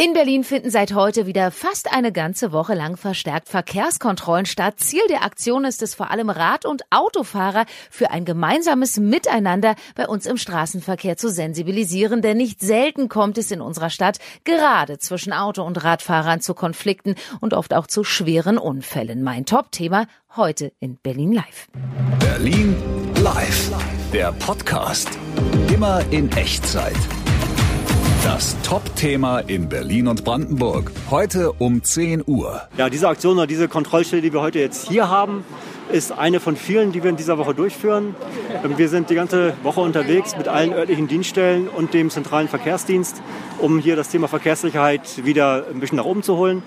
In Berlin finden seit heute wieder fast eine ganze Woche lang verstärkt Verkehrskontrollen statt. Ziel der Aktion ist es vor allem Rad- und Autofahrer für ein gemeinsames Miteinander bei uns im Straßenverkehr zu sensibilisieren, denn nicht selten kommt es in unserer Stadt gerade zwischen Auto- und Radfahrern zu Konflikten und oft auch zu schweren Unfällen. Mein Top-Thema heute in Berlin Live. Berlin Live, der Podcast. Immer in Echtzeit. Das Top-Thema in Berlin und Brandenburg. Heute um 10 Uhr. Ja, diese Aktion oder diese Kontrollstelle, die wir heute jetzt hier haben, ist eine von vielen, die wir in dieser Woche durchführen. Ähm, wir sind die ganze Woche unterwegs mit allen örtlichen Dienststellen und dem zentralen Verkehrsdienst, um hier das Thema Verkehrssicherheit wieder ein bisschen nach oben zu holen.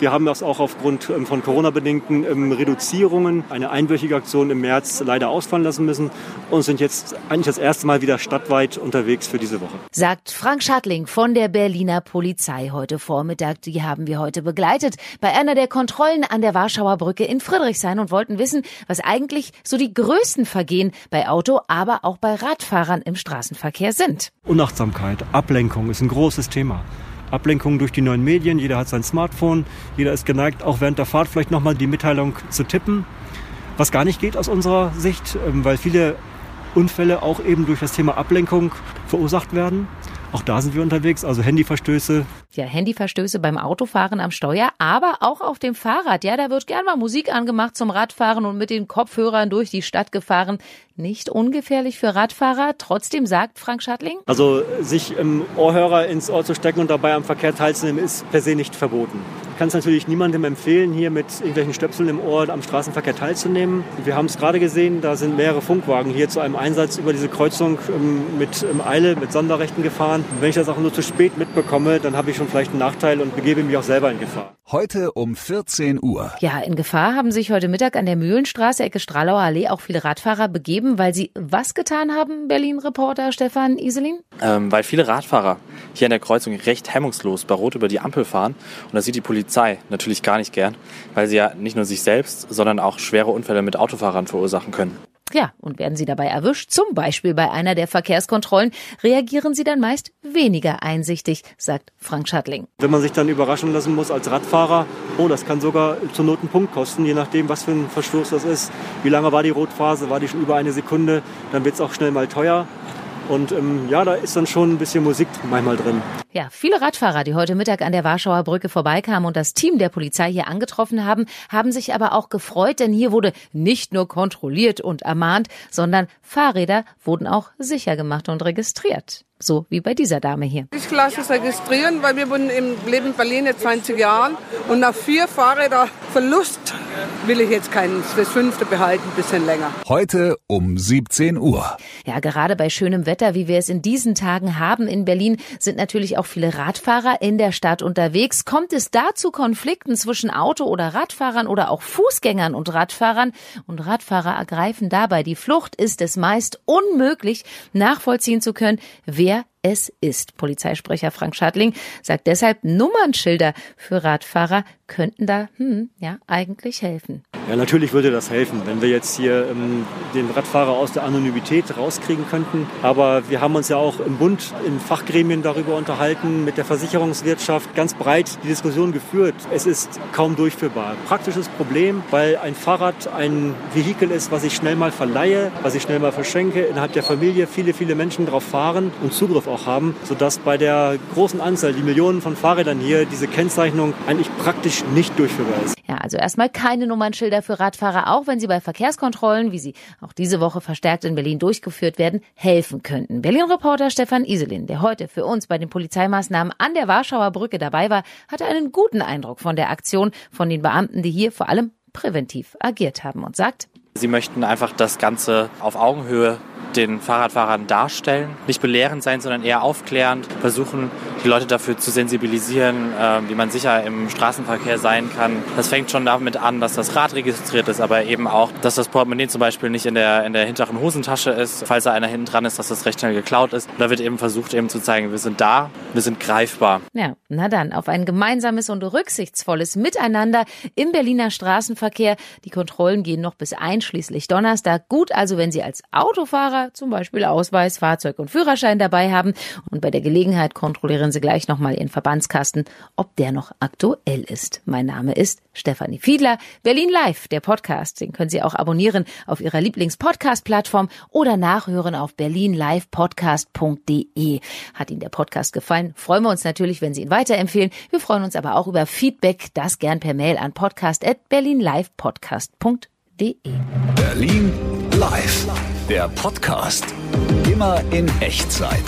Wir haben das auch aufgrund ähm, von Corona-bedingten ähm, Reduzierungen, eine einwöchige Aktion im März leider ausfallen lassen müssen und sind jetzt eigentlich das erste Mal wieder stadtweit unterwegs für diese Woche. Sagt Frank Schattling von der Berliner Polizei heute Vormittag. Die haben wir heute begleitet bei einer der Kontrollen an der Warschauer Brücke in Friedrichshain und wollten wissen, was eigentlich so die größten Vergehen bei Auto, aber auch bei Radfahrern im Straßenverkehr sind. Unachtsamkeit, Ablenkung ist ein großes Thema. Ablenkung durch die neuen Medien. Jeder hat sein Smartphone. Jeder ist geneigt, auch während der Fahrt vielleicht nochmal die Mitteilung zu tippen. Was gar nicht geht aus unserer Sicht, ähm, weil viele Unfälle auch eben durch das Thema Ablenkung verursacht werden. Auch da sind wir unterwegs, also Handyverstöße. Ja, Handyverstöße beim Autofahren am Steuer, aber auch auf dem Fahrrad. Ja, da wird gern mal Musik angemacht zum Radfahren und mit den Kopfhörern durch die Stadt gefahren. Nicht ungefährlich für Radfahrer. Trotzdem sagt Frank Schattling. Also sich im Ohrhörer ins Ohr zu stecken und dabei am Verkehr teilzunehmen, ist per se nicht verboten. Ich kann es natürlich niemandem empfehlen, hier mit irgendwelchen Stöpseln im Ohr am Straßenverkehr teilzunehmen. Wir haben es gerade gesehen, da sind mehrere Funkwagen hier zu einem Einsatz über diese Kreuzung ähm, mit ähm, Eile, mit Sonderrechten gefahren. Wenn ich das auch nur zu spät mitbekomme, dann habe ich schon vielleicht einen Nachteil und begebe mich auch selber in Gefahr. Heute um 14 Uhr. Ja, in Gefahr haben sich heute Mittag an der Mühlenstraße, Ecke Stralauer Allee, auch viele Radfahrer begeben, weil sie was getan haben, Berlin-Reporter Stefan Iselin? Ähm, weil viele Radfahrer hier an der Kreuzung recht hemmungslos bei Rot über die Ampel fahren. Und das sieht die Polizei natürlich gar nicht gern, weil sie ja nicht nur sich selbst, sondern auch schwere Unfälle mit Autofahrern verursachen können. Ja, und werden Sie dabei erwischt, zum Beispiel bei einer der Verkehrskontrollen, reagieren Sie dann meist weniger einsichtig, sagt Frank Schattling. Wenn man sich dann überraschen lassen muss als Radfahrer, oh, das kann sogar zur Not einen Punkt kosten, je nachdem, was für ein Verstoß das ist. Wie lange war die Rotphase? War die schon über eine Sekunde? Dann wird es auch schnell mal teuer. Und ähm, ja, da ist dann schon ein bisschen Musik manchmal drin. Ja, viele Radfahrer, die heute Mittag an der Warschauer Brücke vorbeikamen und das Team der Polizei hier angetroffen haben, haben sich aber auch gefreut, denn hier wurde nicht nur kontrolliert und ermahnt, sondern Fahrräder wurden auch sicher gemacht und registriert. So wie bei dieser Dame hier. Ich lasse es registrieren, weil wir wohnen im Leben in Berlin jetzt 20 Jahren und nach vier Fahrräder Verlust will ich jetzt keinen das fünfte behalten, ein bisschen länger. Heute um 17 Uhr. Ja, gerade bei schönem Wetter, wie wir es in diesen Tagen haben in Berlin, sind natürlich auch viele Radfahrer in der Stadt unterwegs. Kommt es da zu Konflikten zwischen Auto- oder Radfahrern oder auch Fußgängern und Radfahrern? Und Radfahrer ergreifen dabei die Flucht, ist es meist unmöglich nachvollziehen zu können, wer es ist. Polizeisprecher Frank Schadling sagt deshalb, Nummernschilder für Radfahrer könnten da, hm, ja, eigentlich helfen. Ja, natürlich würde das helfen, wenn wir jetzt hier ähm, den Radfahrer aus der Anonymität rauskriegen könnten. Aber wir haben uns ja auch im Bund in Fachgremien darüber unterhalten, mit der Versicherungswirtschaft ganz breit die Diskussion geführt. Es ist kaum durchführbar. Praktisches Problem, weil ein Fahrrad ein Vehikel ist, was ich schnell mal verleihe, was ich schnell mal verschenke, innerhalb der Familie viele, viele Menschen drauf fahren und Zugriff auch haben, sodass bei der großen Anzahl, die Millionen von Fahrrädern hier, diese Kennzeichnung eigentlich praktisch nicht durchführbar ist. Ja, also erstmal keine Nummernschilder für Radfahrer, auch wenn sie bei Verkehrskontrollen, wie sie auch diese Woche verstärkt in Berlin durchgeführt werden, helfen könnten. Berlin-Reporter Stefan Iselin, der heute für uns bei den Polizeimaßnahmen an der Warschauer Brücke dabei war, hatte einen guten Eindruck von der Aktion von den Beamten, die hier vor allem präventiv agiert haben und sagt, Sie möchten einfach das Ganze auf Augenhöhe den Fahrradfahrern darstellen. Nicht belehrend sein, sondern eher aufklärend. Versuchen, die Leute dafür zu sensibilisieren, äh, wie man sicher im Straßenverkehr sein kann. Das fängt schon damit an, dass das Rad registriert ist, aber eben auch, dass das Portemonnaie zum Beispiel nicht in der, in der hinteren Hosentasche ist. Falls da einer hinten dran ist, dass das recht schnell geklaut ist. Da wird eben versucht, eben zu zeigen, wir sind da, wir sind greifbar. Ja, na dann, auf ein gemeinsames und rücksichtsvolles Miteinander im Berliner Straßenverkehr. Die Kontrollen gehen noch bis einschließlich schließlich Donnerstag. Gut also, wenn Sie als Autofahrer zum Beispiel Ausweis, Fahrzeug und Führerschein dabei haben. Und bei der Gelegenheit kontrollieren Sie gleich nochmal Ihren Verbandskasten, ob der noch aktuell ist. Mein Name ist Stefanie Fiedler. Berlin Live, der Podcast. Den können Sie auch abonnieren auf Ihrer Lieblings-Podcast-Plattform oder nachhören auf berlinlivepodcast.de. Hat Ihnen der Podcast gefallen? Freuen wir uns natürlich, wenn Sie ihn weiterempfehlen. Wir freuen uns aber auch über Feedback, das gern per Mail an podcast.berlinlivepodcast.de. Berlin Live, der Podcast. Immer in Echtzeit.